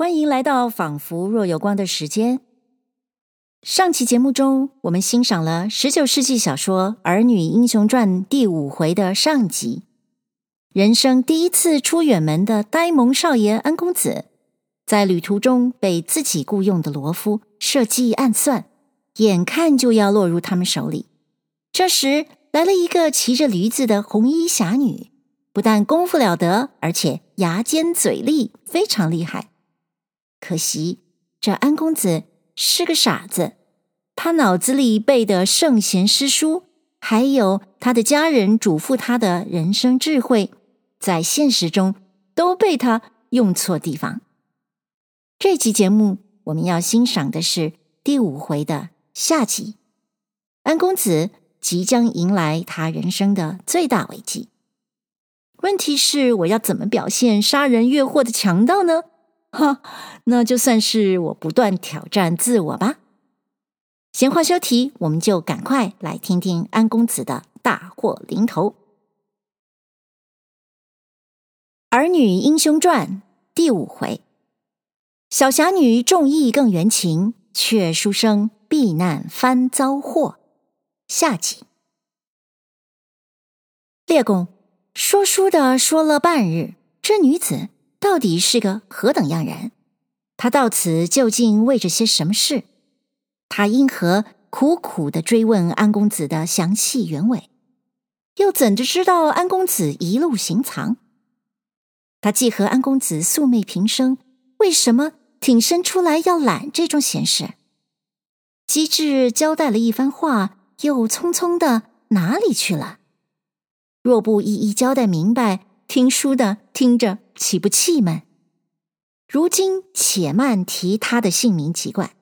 欢迎来到仿佛若有光的时间。上期节目中，我们欣赏了十九世纪小说《儿女英雄传》第五回的上集。人生第一次出远门的呆萌少爷安公子，在旅途中被自己雇佣的罗夫设计暗算，眼看就要落入他们手里。这时来了一个骑着驴子的红衣侠女，不但功夫了得，而且牙尖嘴利，非常厉害。可惜这安公子是个傻子，他脑子里背的圣贤诗书，还有他的家人嘱咐他的人生智慧，在现实中都被他用错地方。这期节目我们要欣赏的是第五回的下集，安公子。即将迎来他人生的最大危机。问题是，我要怎么表现杀人越货的强盗呢？哈，那就算是我不断挑战自我吧。闲话休提，我们就赶快来听听安公子的大祸临头。《儿女英雄传》第五回，小侠女重义更缘情，却书生避难翻遭祸。下集，列公说书的说了半日，这女子到底是个何等样人？他到此究竟为着些什么事？他因何苦苦的追问安公子的详细原委？又怎的知道安公子一路行藏？他既和安公子素昧平生，为什么挺身出来要揽这种闲事？机智交代了一番话。又匆匆的哪里去了？若不一一交代明白，听书的听着岂不气闷？如今且慢提他的姓名籍贯。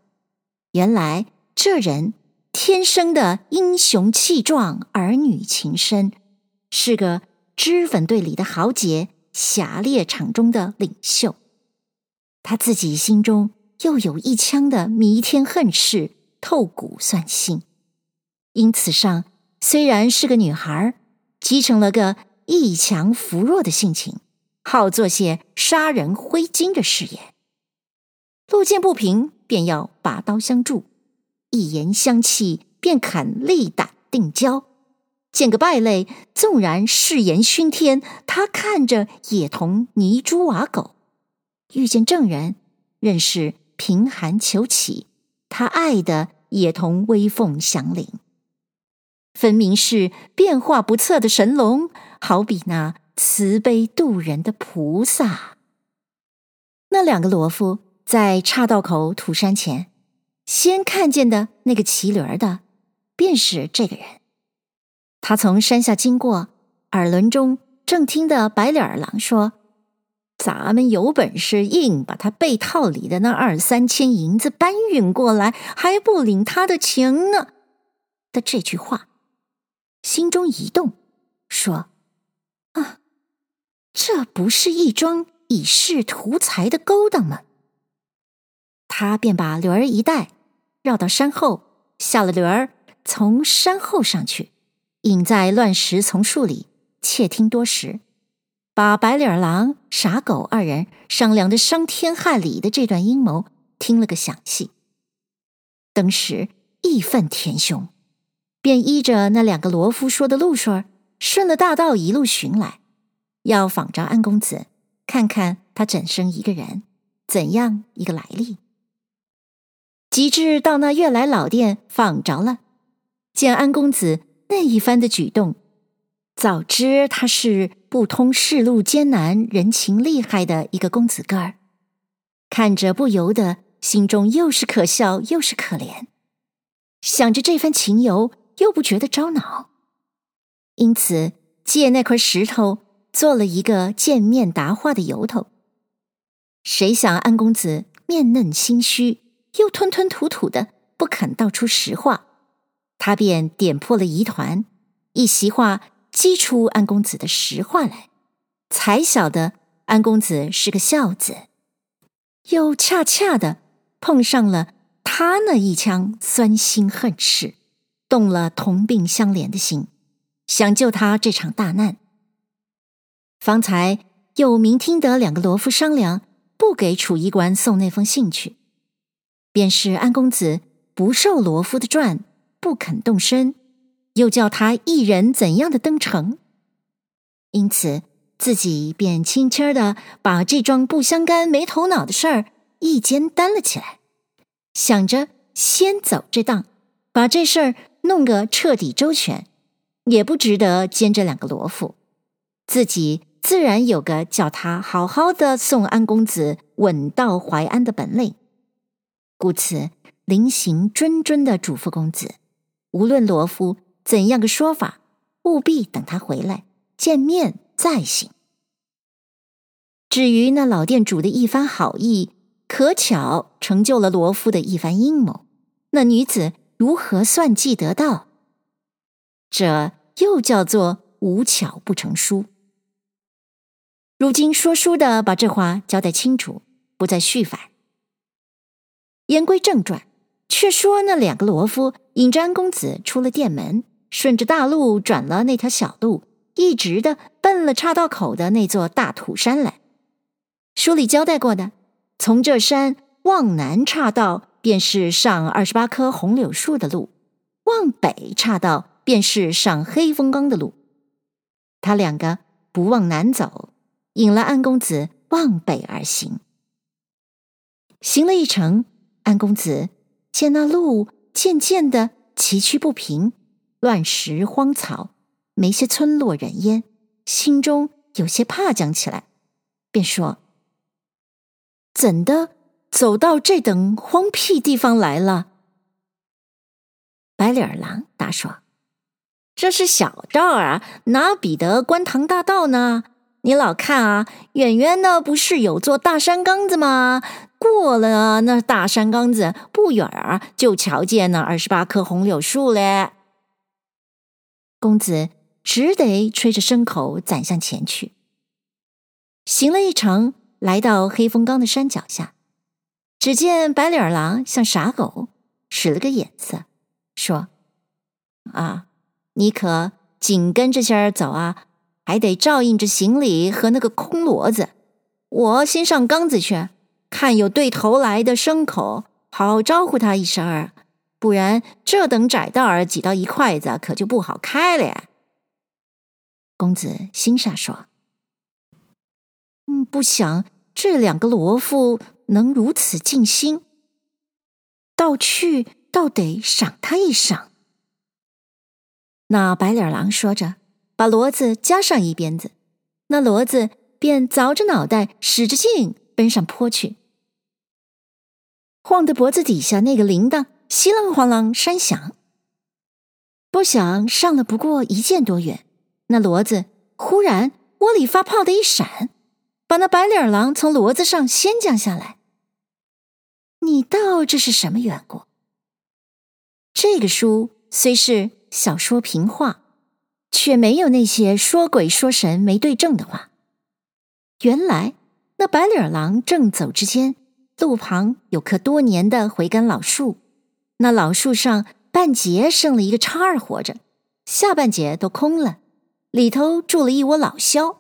原来这人天生的英雄气壮，儿女情深，是个脂粉队里的豪杰，侠猎场中的领袖。他自己心中又有一腔的弥天恨事，透骨算心。因此上虽然是个女孩，积成了个一强扶弱的性情，好做些杀人挥金的事业。路见不平，便要拔刀相助；一言相弃，便肯立胆定交。见个败类，纵然誓言熏天，他看着也同泥猪瓦狗；遇见正人，任是贫寒求乞，他爱的也同威风响铃。分明是变化不测的神龙，好比那慈悲度人的菩萨。那两个罗夫在岔道口土山前，先看见的那个骑驴的，便是这个人。他从山下经过，耳轮中正听得白脸儿郎说：“咱们有本事，硬把他被套里的那二三千银子搬运过来，还不领他的情呢。”的这句话。心中一动，说：“，这不是一桩以势图财的勾当吗？”他便把驴儿一带，绕到山后，下了驴儿，从山后上去，隐在乱石丛树里，窃听多时，把白脸狼、傻狗二人商量的伤天害理的这段阴谋听了个详细。当时义愤填胸。便依着那两个罗夫说的路数，顺了大道一路寻来，要访着安公子，看看他怎生一个人，怎样一个来历。及至到那悦来老店访着了，见安公子那一番的举动，早知他是不通世路艰难、人情厉害的一个公子哥儿，看着不由得心中又是可笑又是可怜，想着这番情由。又不觉得着恼，因此借那块石头做了一个见面答话的由头。谁想安公子面嫩心虚，又吞吞吐吐的不肯道出实话，他便点破了疑团，一席话激出安公子的实话来，才晓得安公子是个孝子，又恰恰的碰上了他那一腔酸心恨事。动了同病相怜的心，想救他这场大难。方才又明听得两个罗夫商量，不给楚衣官送那封信去。便是安公子不受罗敷的传，不肯动身，又叫他一人怎样的登城，因此自己便轻轻的把这桩不相干、没头脑的事儿一肩担了起来，想着先走这档，把这事儿弄个彻底周全，也不值得兼这两个罗夫，自己自然有个叫他好好的送安公子稳到淮安的本领。故此，临行谆谆的嘱咐公子，无论罗敷怎样个说法，务必等他回来见面再行。至于那老店主的一番好意，可巧成就了罗敷的一番阴谋。那女子如何算计得到？这又叫做无巧不成书。如今说书的把这话交代清楚，不再续反。言归正传，却说那两个罗夫引着安公子出了店门，顺着大路转了那条小路，一直的奔了岔道口的那座大土山来。书里交代过的，从这山往南岔道，便是上二十八棵红柳树的路；往北岔道，便是上黑风冈的路。他两个不往南走，引了安公子往北而行，行了一程。安公子见那路渐渐的崎岖不平，乱石荒草，没些村落人烟，心中有些怕将起来，便说：“怎的走到这等荒僻地方来了？”白脸儿狼答说：“这是小道啊，哪比得观塘大道呢？你老看啊，远远的不是有座大山岗子吗？”过了那大山岗子不远儿，就瞧见那二十八棵红柳树嘞。公子只得吹着牲口攒向前去。行了一程，来到黑风冈的山脚下，只见白脸儿郎像傻狗，使了个眼色，说：“啊，你可紧跟着些儿走啊，还得照应着行李和那个空骡子。我先上缸子去。”看有对头来的牲口，好招呼他一声儿，不然这等窄道儿挤到一块子，可就不好开了呀。公子心下说：“嗯，不想这两个罗夫能如此尽心，到去倒得赏他一赏。”那白脸儿郎说着，把骡子加上一鞭子，那骡子便凿着脑袋，使着劲。奔上坡去，晃得脖子底下那个铃铛稀啷哗啷山响。不想上了不过一箭多远，那骡子忽然窝里发炮的一闪，把那白脸狼从骡子上掀将下来。你道这是什么缘故？这个书虽是小说平话，却没有那些说鬼说神没对证的话。原来。那白脸狼正走之间，路旁有棵多年的回甘老树，那老树上半截剩了一个叉儿活着，下半截都空了，里头住了一窝老枭。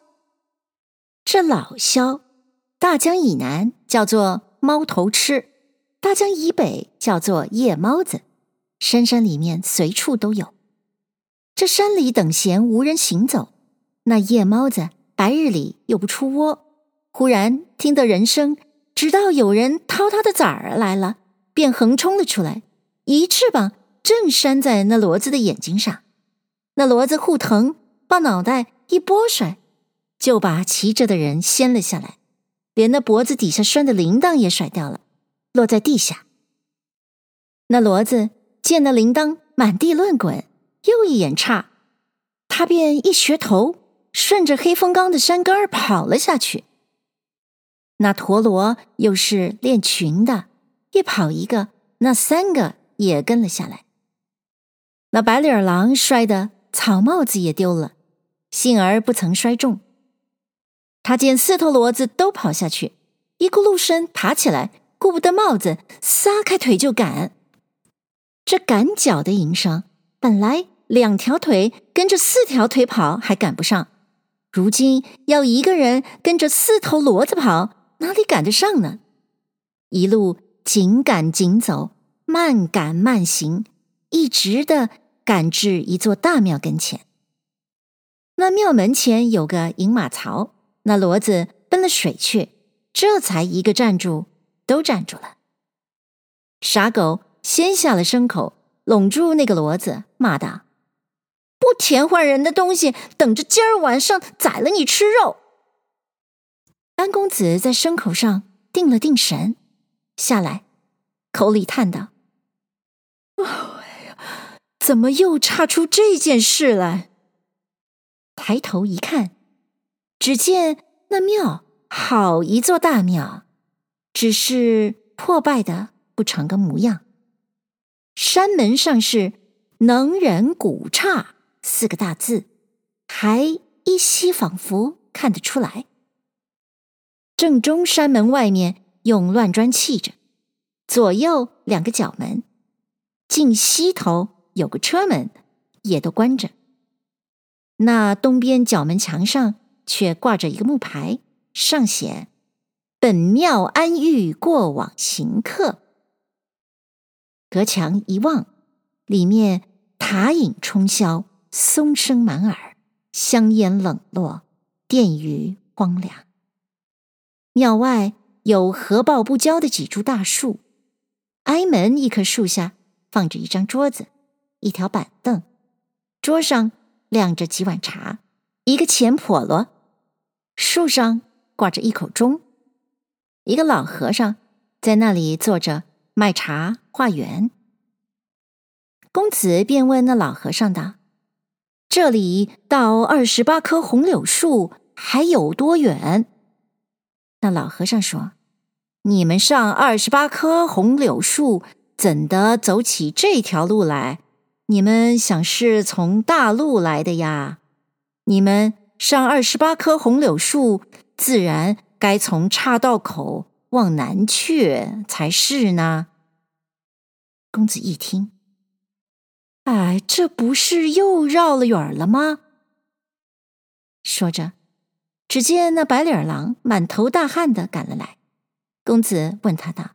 这老枭，大江以南叫做猫头鹰，大江以北叫做夜猫子，深山里面随处都有。这山里等闲无人行走，那夜猫子白日里又不出窝。忽然听得人声，知道有人掏他的崽儿来了，便横冲了出来，一翅膀正扇在那骡子的眼睛上，那骡子护疼，把脑袋一拨甩，就把骑着的人掀了下来，连那脖子底下拴的铃铛也甩掉了，落在地下。那骡子见那铃铛满地乱滚，又一眼差，他便一学头，顺着黑风冈的山根儿跑了下去。那陀螺又是练群的，一跑一个，那三个也跟了下来。那白脸儿郎摔得草帽子也丢了，幸而不曾摔中。他见四头骡子都跑下去，一咕噜声爬起来，顾不得帽子，撒开腿就赶。这赶脚的营生，本来两条腿跟着四条腿跑还赶不上，如今要一个人跟着四头骡子跑。哪里赶得上呢？一路紧赶紧走，慢赶慢行，一直的赶至一座大庙跟前。那庙门前有个饮马槽，那骡子奔了水去，这才一个站住，都站住了。傻狗先下了牲口，拢住那个骡子，骂道：“不填换人的东西，等着今儿晚上宰了你吃肉。”安公子在牲口上定了定神，下来，口里叹道：“哎呀，怎么又差出这件事来？”抬头一看，只见那庙好一座大庙，只是破败的不成个模样。山门上是“能人古刹”四个大字，还依稀仿佛看得出来。正中山门外面用乱砖砌着，左右两个角门，进西头有个车门，也都关着。那东边角门墙上却挂着一个木牌，上写“本庙安遇过往行客”。隔墙一望，里面塔影冲霄，松声满耳，香烟冷落，殿宇荒凉。庙外有合抱不交的几株大树，挨门一棵树下放着一张桌子，一条板凳，桌上。晾着几碗茶，一个钱笸箩，树上挂着一口钟，一个老和尚在那里坐着卖茶化缘。公子便问那老和尚道：“这里到二十八棵红柳树还有多远？”那老和尚说：“你们上二十八棵红柳树，怎的走起这条路来？”你们想是从大路来的呀？你们上二十八棵红柳树，自然该从岔道口往南去才是呢。公子一听，哎，这不是又绕了远了吗？说着，只见那白脸狼满头大汗的赶了来。公子问他道：“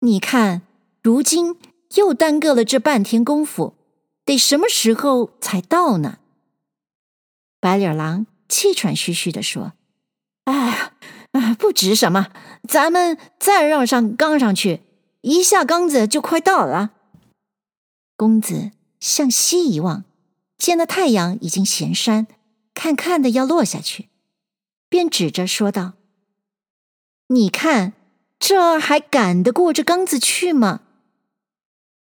你看，如今？”又耽搁了这半天功夫，得什么时候才到呢？白脸狼气喘吁吁地说：“哎呀，哎，不值什么，咱们再绕上岗上去，一下岗子就快到了。”公子向西一望，见那太阳已经咸山，看看的要落下去，便指着说道：“你看，这还赶得过这岗子去吗？”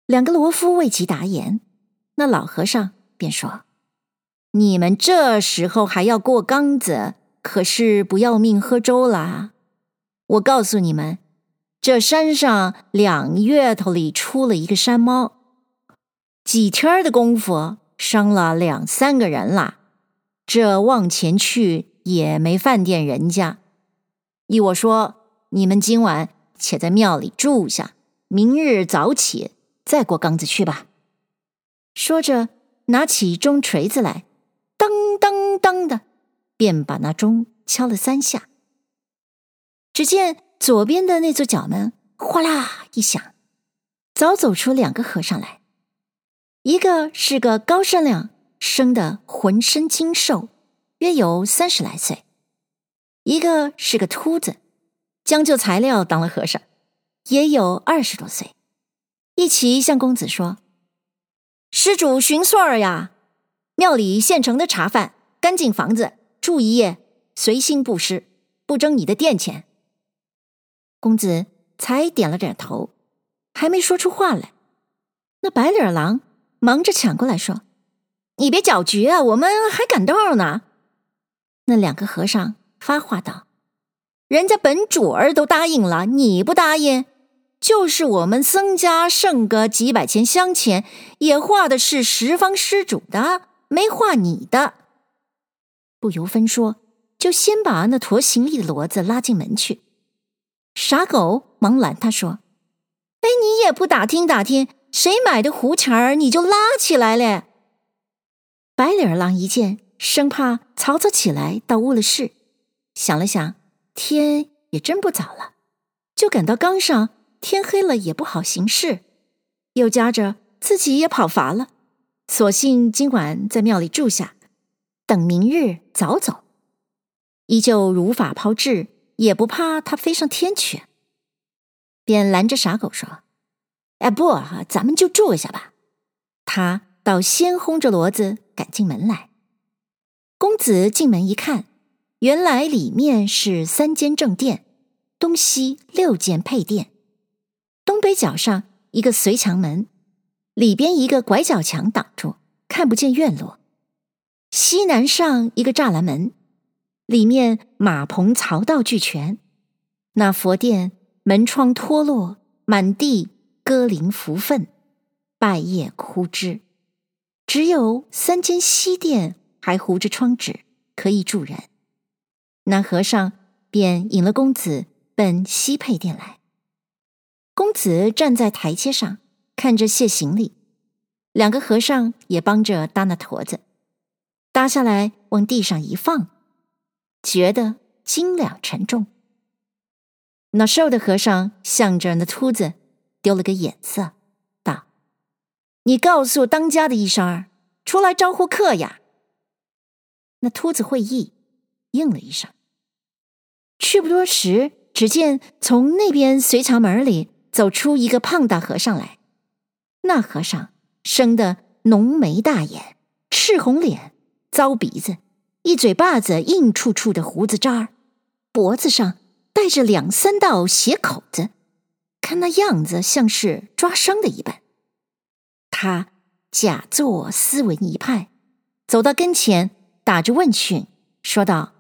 两个罗夫未及答言，那老和尚便说：“你们这时候还要过岗子，可是不要命喝粥了。我告诉你们，这山上两月头里出了一个山猫，几天的功夫伤了两三个人了。这往前去也没饭店人家。依我说，你们今晚且在庙里住下，明日早起。”再过岗子去吧。说着，拿起钟锤子来，当当当的，便把那钟敲了三下。只见左边的那座角门哗啦一响，早走出两个和尚来。一个是个高身量，生得浑身精瘦，约有三十来岁；一个是个秃子，将就材料当了和尚，也有二十多岁。一齐向公子说：“施主寻岁儿呀！庙里现成的茶饭，干净房子，住一夜，随心布施，不征你的店钱。”公子才点了点头，还没说出话来，那白脸郎忙着抢过来说：“你别搅局啊，我们还赶道呢。”那两个和尚发话道：“人家本主儿都答应了，你不答应？”就是我们僧家剩个几百钱香钱，也化的是十方施主的，没化你的。不由分说，就先把那驮行李的骡子拉进门去。傻狗忙拦他说：“哎，你也不打听打听，谁买的胡钱儿，你就拉起来了。”白脸儿狼一见，生怕曹操起来倒误了事，想了想，天也真不早了，就赶到冈上。天黑了也不好行事，又加着自己也跑乏了，索性今晚在庙里住下，等明日早走。依旧如法炮制，也不怕他飞上天去，便拦着傻狗说：“哎，不，咱们就住下吧。”他倒先轰着骡子赶进门来。公子进门一看，原来里面是三间正殿，东西六间配殿。东北角上一个随墙门，里边一个拐角墙挡住，看不见院落。西南上一个栅栏门，里面马棚槽道俱全。那佛殿门窗脱落，满地鸽鳞拂粪，败叶枯枝。只有三间西殿还糊着窗纸，可以住人。那和尚便引了公子奔西配殿来。公子站在台阶上，看着卸行李，两个和尚也帮着搭那驮子，搭下来往地上一放，觉得斤两沉重。那瘦的和尚向着那秃子丢了个眼色，道：“你告诉当家的一声，出来招呼客呀。”那秃子会意，应了一声。去不多时，只见从那边随墙门里。走出一个胖大和尚来，那和尚生得浓眉大眼，赤红脸，糟鼻子，一嘴巴子硬处处的胡子渣儿，脖子上带着两三道血口子，看那样子像是抓伤的一般。他假作斯文一派，走到跟前，打着问讯，说道：“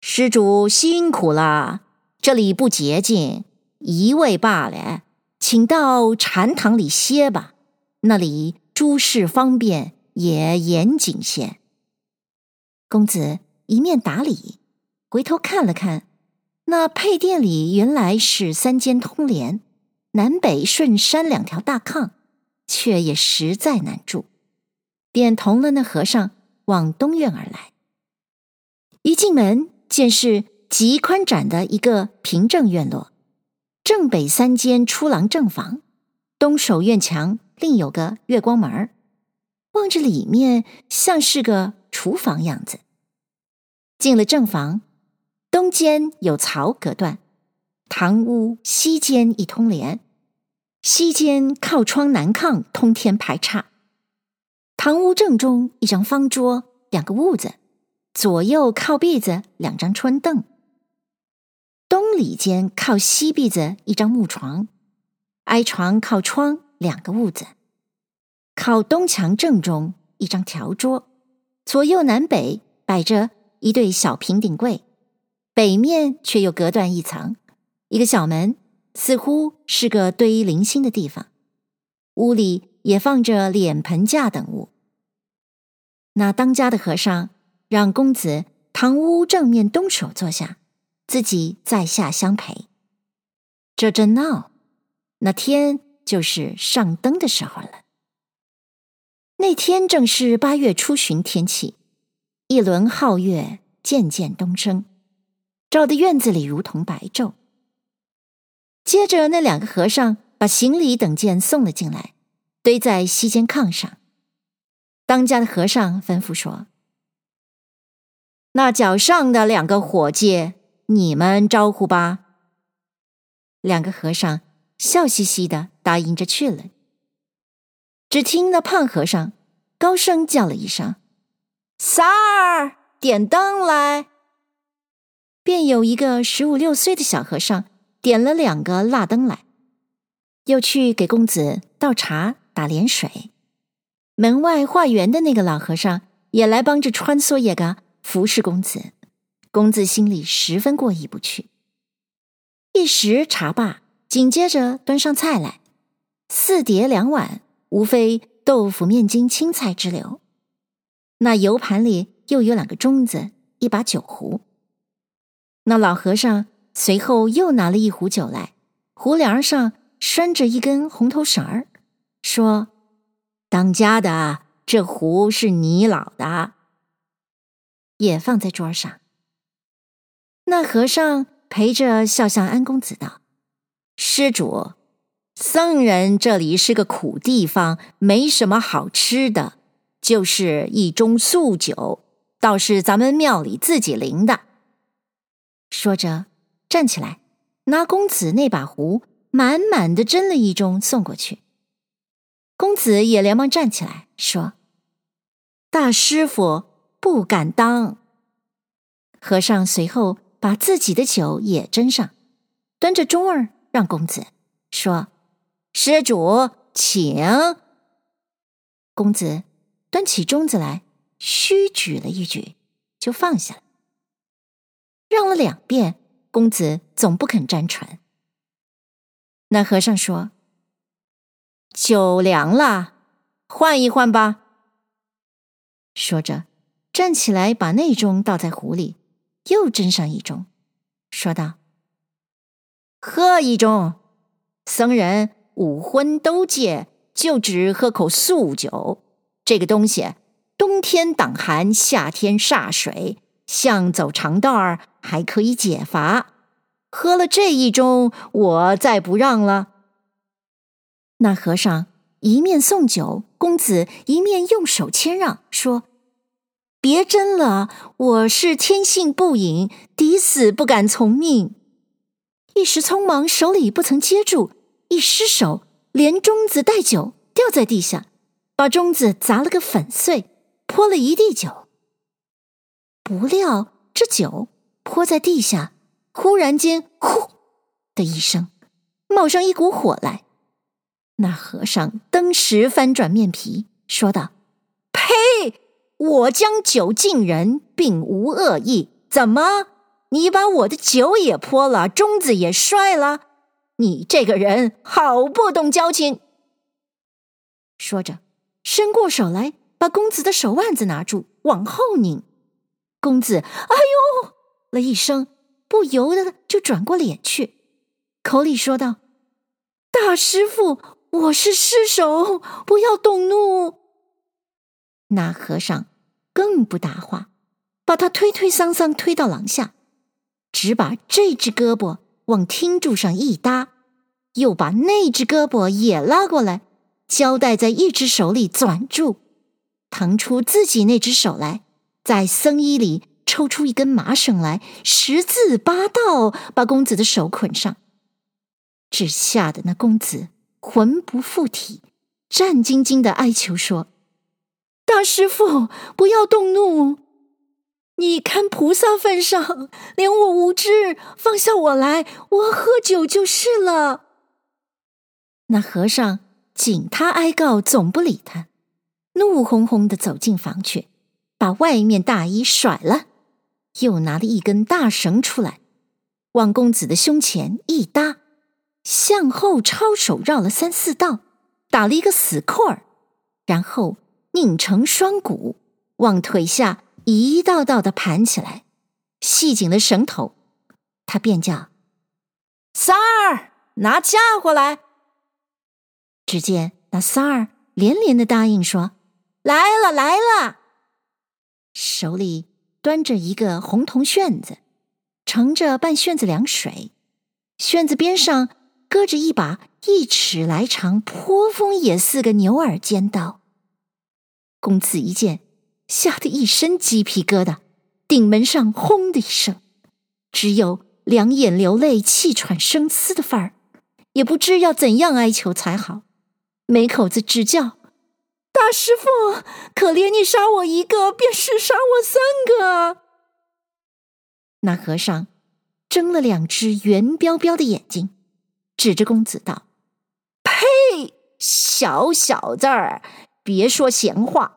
施主辛苦了，这里不洁净。”一位罢了，请到禅堂里歇吧，那里诸事方便，也严谨些。公子一面打礼，回头看了看，那配殿里原来是三间通帘，南北顺山两条大炕，却也实在难住，便同了那和尚往东院而来。一进门，见是极宽展的一个平正院落。正北三间出廊正房，东首院墙另有个月光门，望着里面像是个厨房样子。进了正房，东间有槽隔断，堂屋西间一通帘，西间靠窗南炕通天排岔，堂屋正中一张方桌，两个笏子，左右靠壁子两张春凳。东里间靠西壁子一张木床，挨床靠窗两个笏子，靠东墙正中一张条桌，左右南北摆着一对小平顶柜，北面却又隔断一层，一个小门，似乎是个堆零星的地方。屋里也放着脸盆架等物。那当家的和尚让公子堂屋正面东首坐下。自己在下相陪，这正闹，那天就是上灯的时候了。那天正是八月初旬天气，一轮皓月渐渐东升，照得院子里如同白昼。接着，那两个和尚把行李等件送了进来，堆在西间炕上。当家的和尚吩咐说：“那脚上的两个伙计。”你们招呼吧。两个和尚笑嘻嘻的答应着去了。只听那胖和尚高声叫了一声：“三儿，点灯来！”便有一个十五六岁的小和尚点了两个蜡灯来，又去给公子倒茶打莲水。门外化缘的那个老和尚也来帮着穿梭也个服侍公子。公子心里十分过意不去。一时茶罢，紧接着端上菜来，四碟两碗，无非豆腐、面筋、青菜之流。那油盘里又有两个盅子，一把酒壶。那老和尚随后又拿了一壶酒来，壶梁上拴着一根红头绳儿，说：“当家的，这壶是你老的。”也放在桌上。那和尚陪着笑向安公子道：“施主，僧人这里是个苦地方，没什么好吃的，就是一盅素酒，倒是咱们庙里自己灵的。”说着，站起来，拿公子那把壶，满满的斟了一盅送过去。公子也连忙站起来说：“大师傅不敢当。”和尚随后把自己的酒也斟上，端着盅儿让公子说：“施主，请。”公子端起盅子来，虚举了一举，就放下了。让了两遍，公子总不肯沾船。那和尚说。酒凉了，换一换吧。说着，站起来把那盅倒在壶里，又斟上一盅，说道：“喝一盅。僧人五荤都戒，就只喝口素酒。这个东西，冬天挡寒，夏天煞水，像走长道儿还可以解乏。喝了这一盅，我再不让了。”那和尚一面送酒，公子一面用手谦让，说：“别斟了，我是天性不饮，抵死不敢从命。”一时匆忙，手里不曾接住，一失手，连盅子带酒掉在地下，把盅子砸了个粉碎，泼了一地酒。不料这酒泼在地下，忽然间“呼”的一声，冒上一股火来。那和尚登时翻转面皮，说道：“呸！我将酒敬人，并无恶意。怎么，你把我的酒也泼了，盅子也摔了？你这个人好不懂交情！”说着，伸过手来，把公子的手腕子拿住，往后拧。公子“哎呦”了一声，不由得就转过脸去，口里说道：“大师父。”我是失手，不要动怒。那和尚更不答话，把他推推搡搡推到廊下，只把这只胳膊往厅柱上一搭，又把那只胳膊也拉过来，交代在一只手里攥住，腾出自己那只手来，在僧衣里抽出一根麻绳来，十字八道把公子的手捆上，只吓得那公子。魂不附体，战兢兢的哀求说：“大师父，不要动怒！你看菩萨份上，连我无知，放下我来，我喝酒就是了。”那和尚仅他哀告，总不理他，怒哄哄的走进房去，把外面大衣甩了，又拿了一根大绳出来，往公子的胸前一搭。向后抄手绕了三四道，打了一个死扣儿，然后拧成双股，往腿下一道道的盘起来，系紧了绳头。他便叫：“三儿，拿家伙来。”只见那三儿连连的答应说：“来了，来了。”手里端着一个红铜旋子，盛着半旋子凉水，旋子边上。搁着一把一尺来长、颇锋也似个牛耳尖刀，公子一见，吓得一身鸡皮疙瘩，顶门上轰的一声，只有两眼流泪、气喘声嘶的范儿，也不知要怎样哀求才好，没口子直叫：“大师傅，可怜你杀我一个，便是杀我三个。”那和尚睁了两只圆标标的眼睛。指着公子道：“呸！小小子儿，别说闲话。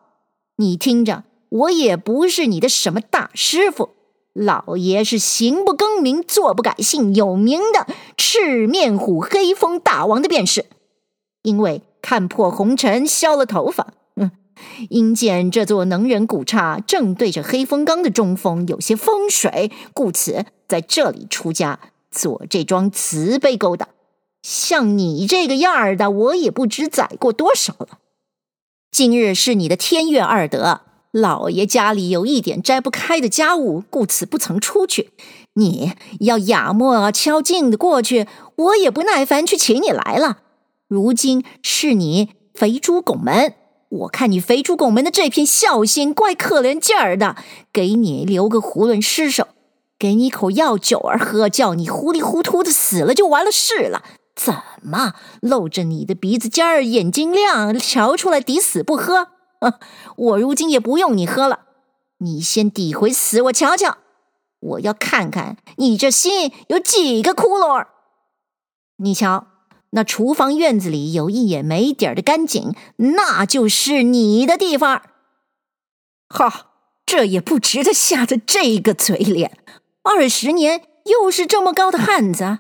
你听着，我也不是你的什么大师傅，老爷是行不更名，坐不改姓，有名的赤面虎黑风大王的便是。因为看破红尘，削了头发，嗯，因见这座能人古刹正对着黑风冈的中峰，有些风水，故此在这里出家，做这桩慈悲勾当。”像你这个样儿的，我也不知宰过多少了。今日是你的天月二得，老爷家里有一点摘不开的家务，故此不曾出去。你要亚莫敲镜的过去，我也不耐烦去请你来了。如今是你肥猪拱门，我看你肥猪拱门的这片孝心怪可怜劲儿的，给你留个囫囵尸首，给你口药酒儿喝，叫你糊里糊涂的死了就完了事了。怎么露着你的鼻子尖儿，眼睛亮，瞧出来抵死不喝？我如今也不用你喝了，你先抵回死，我瞧瞧。我要看看你这心有几个窟窿儿。你瞧，那厨房院子里有一眼没底儿的干井，那就是你的地方。哈，这也不值得下的这个嘴脸。二十年又是这么高的汉子，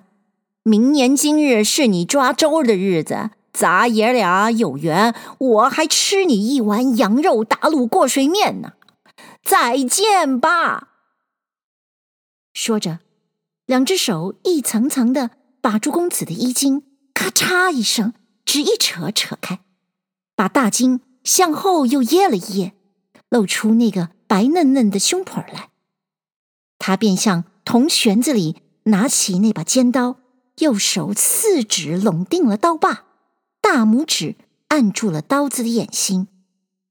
明年今日是你抓周的日子，咱爷俩有缘，我还吃你一碗羊肉打卤过水面呢。再见吧。说着，两只手一层层的把朱公子的衣襟咔嚓一声，只一扯扯开，把大襟向后又掖了掖，露出那个白嫩嫩的胸脯来。他便向铜玄子里拿起那把尖刀，右手四指拢定了刀把，大拇指按住了刀子的眼心，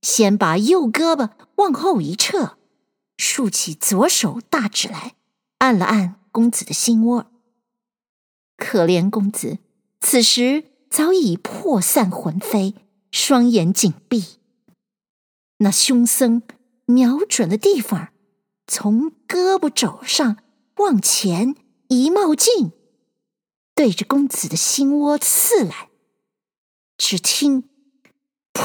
先把右胳膊往后一撤，竖起左手大指来。按了按公子的心窝，可怜公子此时早已魄散魂飞，双眼紧闭。那凶僧瞄准了地方，从胳膊肘上往前一冒劲，对着公子的心窝刺来。只听“噗”，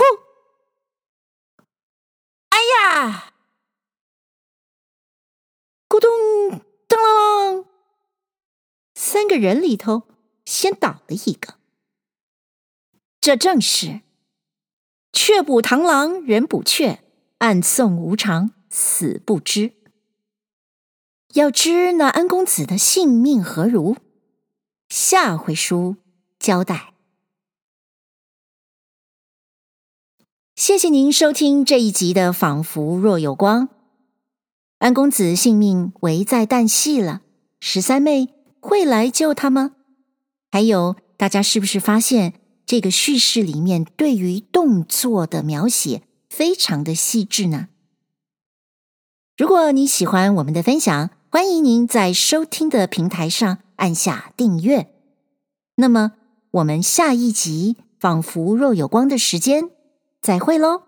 哎呀，咕咚。当啷！三个人里头先倒了一个，这正是却补螳螂，人补雀，暗送无常，死不知。要知那安公子的性命何如？下回书交代。谢谢您收听这一集的《仿佛若有光》。安公子性命危在旦夕了，十三妹会来救他吗？还有，大家是不是发现这个叙事里面对于动作的描写非常的细致呢？如果你喜欢我们的分享，欢迎您在收听的平台上按下订阅。那么，我们下一集《仿佛若有光》的时间再会喽。